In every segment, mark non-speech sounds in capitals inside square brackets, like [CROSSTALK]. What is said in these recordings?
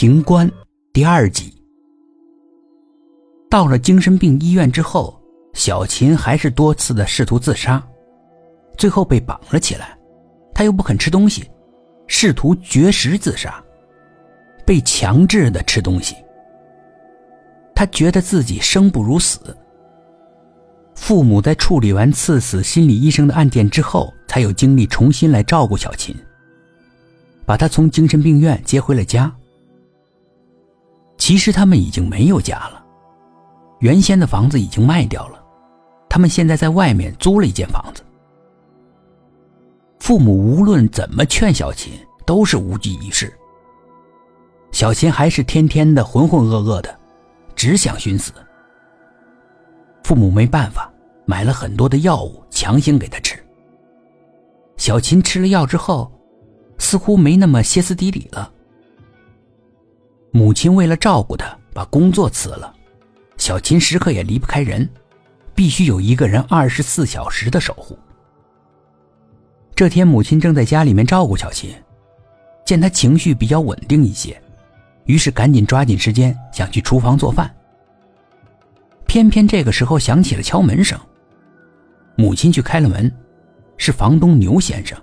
情关第二集。到了精神病医院之后，小琴还是多次的试图自杀，最后被绑了起来。他又不肯吃东西，试图绝食自杀，被强制的吃东西。他觉得自己生不如死。父母在处理完刺死心理医生的案件之后，才有精力重新来照顾小琴，把她从精神病院接回了家。其实他们已经没有家了，原先的房子已经卖掉了，他们现在在外面租了一间房子。父母无论怎么劝小琴，都是无济于事。小琴还是天天的浑浑噩噩的，只想寻死。父母没办法。买了很多的药物，强行给他吃。小琴吃了药之后，似乎没那么歇斯底里了。母亲为了照顾他，把工作辞了。小琴时刻也离不开人，必须有一个人二十四小时的守护。这天，母亲正在家里面照顾小琴，见她情绪比较稳定一些，于是赶紧抓紧时间想去厨房做饭。偏偏这个时候响起了敲门声。母亲去开了门，是房东牛先生。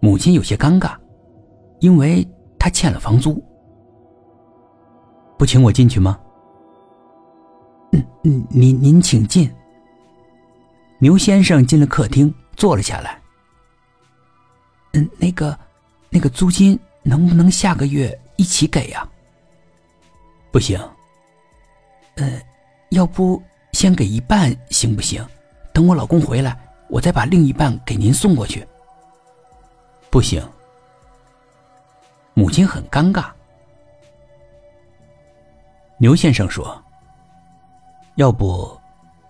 母亲有些尴尬，因为他欠了房租。不请我进去吗？嗯嗯，您您请进。牛先生进了客厅，坐了下来。嗯，那个，那个租金能不能下个月一起给呀？不行。呃，要不先给一半行不行？等我老公回来，我再把另一半给您送过去。不行，母亲很尴尬。牛先生说：“要不，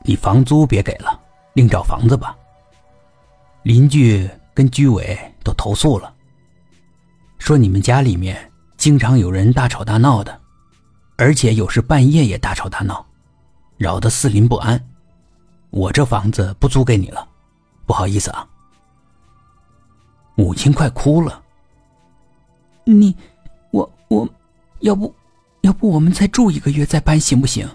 你房租别给了，另找房子吧。邻居跟居委都投诉了，说你们家里面经常有人大吵大闹的，而且有时半夜也大吵大闹，扰得四邻不安。”我这房子不租给你了，不好意思啊。母亲快哭了。你，我我，要不，要不我们再住一个月再搬行不行？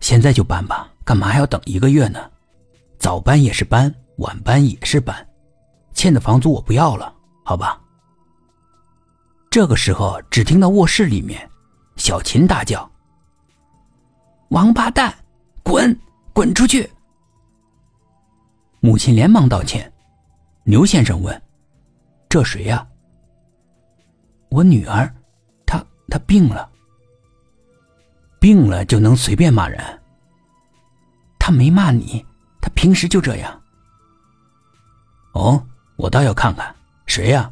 现在就搬吧，干嘛还要等一个月呢？早搬也是搬，晚搬也是搬，欠的房租我不要了，好吧？这个时候，只听到卧室里面，小琴大叫：“王八蛋，滚！”滚出去！母亲连忙道歉。牛先生问：“这谁呀？”我女儿，他病了。病了就能随便骂人？他没骂你，他平时就这样。哦，我倒要看看谁呀！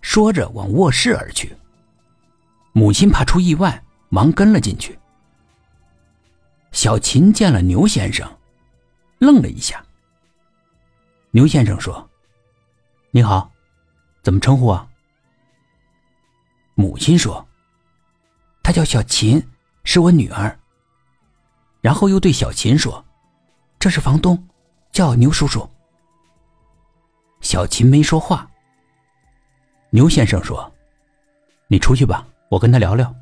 说着往卧室而去。母亲怕出意外，忙跟了进去。小琴见了牛先生，愣了一下。牛先生说：“你好，怎么称呼啊？”母亲说：“她叫小琴，是我女儿。”然后又对小琴说：“这是房东，叫牛叔叔。”小琴没说话。牛先生说：“你出去吧，我跟他聊聊。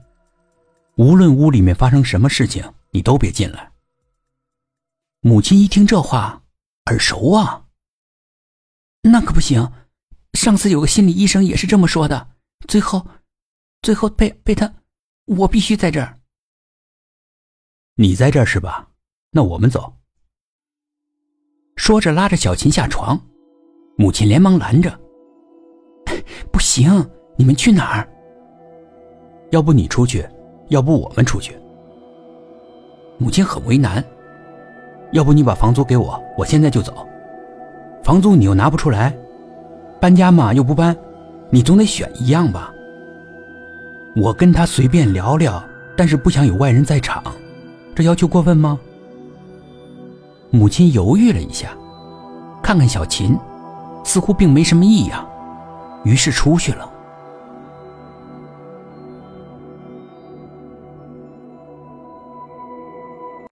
无论屋里面发生什么事情。”你都别进来。母亲一听这话，耳熟啊。那可不行，上次有个心理医生也是这么说的。最后，最后被被他，我必须在这儿。你在这儿是吧？那我们走。说着拉着小琴下床，母亲连忙拦着：“ [LAUGHS] 不行，你们去哪儿？要不你出去，要不我们出去。”母亲很为难，要不你把房租给我，我现在就走。房租你又拿不出来，搬家嘛又不搬，你总得选一样吧。我跟他随便聊聊，但是不想有外人在场，这要求过分吗？母亲犹豫了一下，看看小琴，似乎并没什么异样，于是出去了。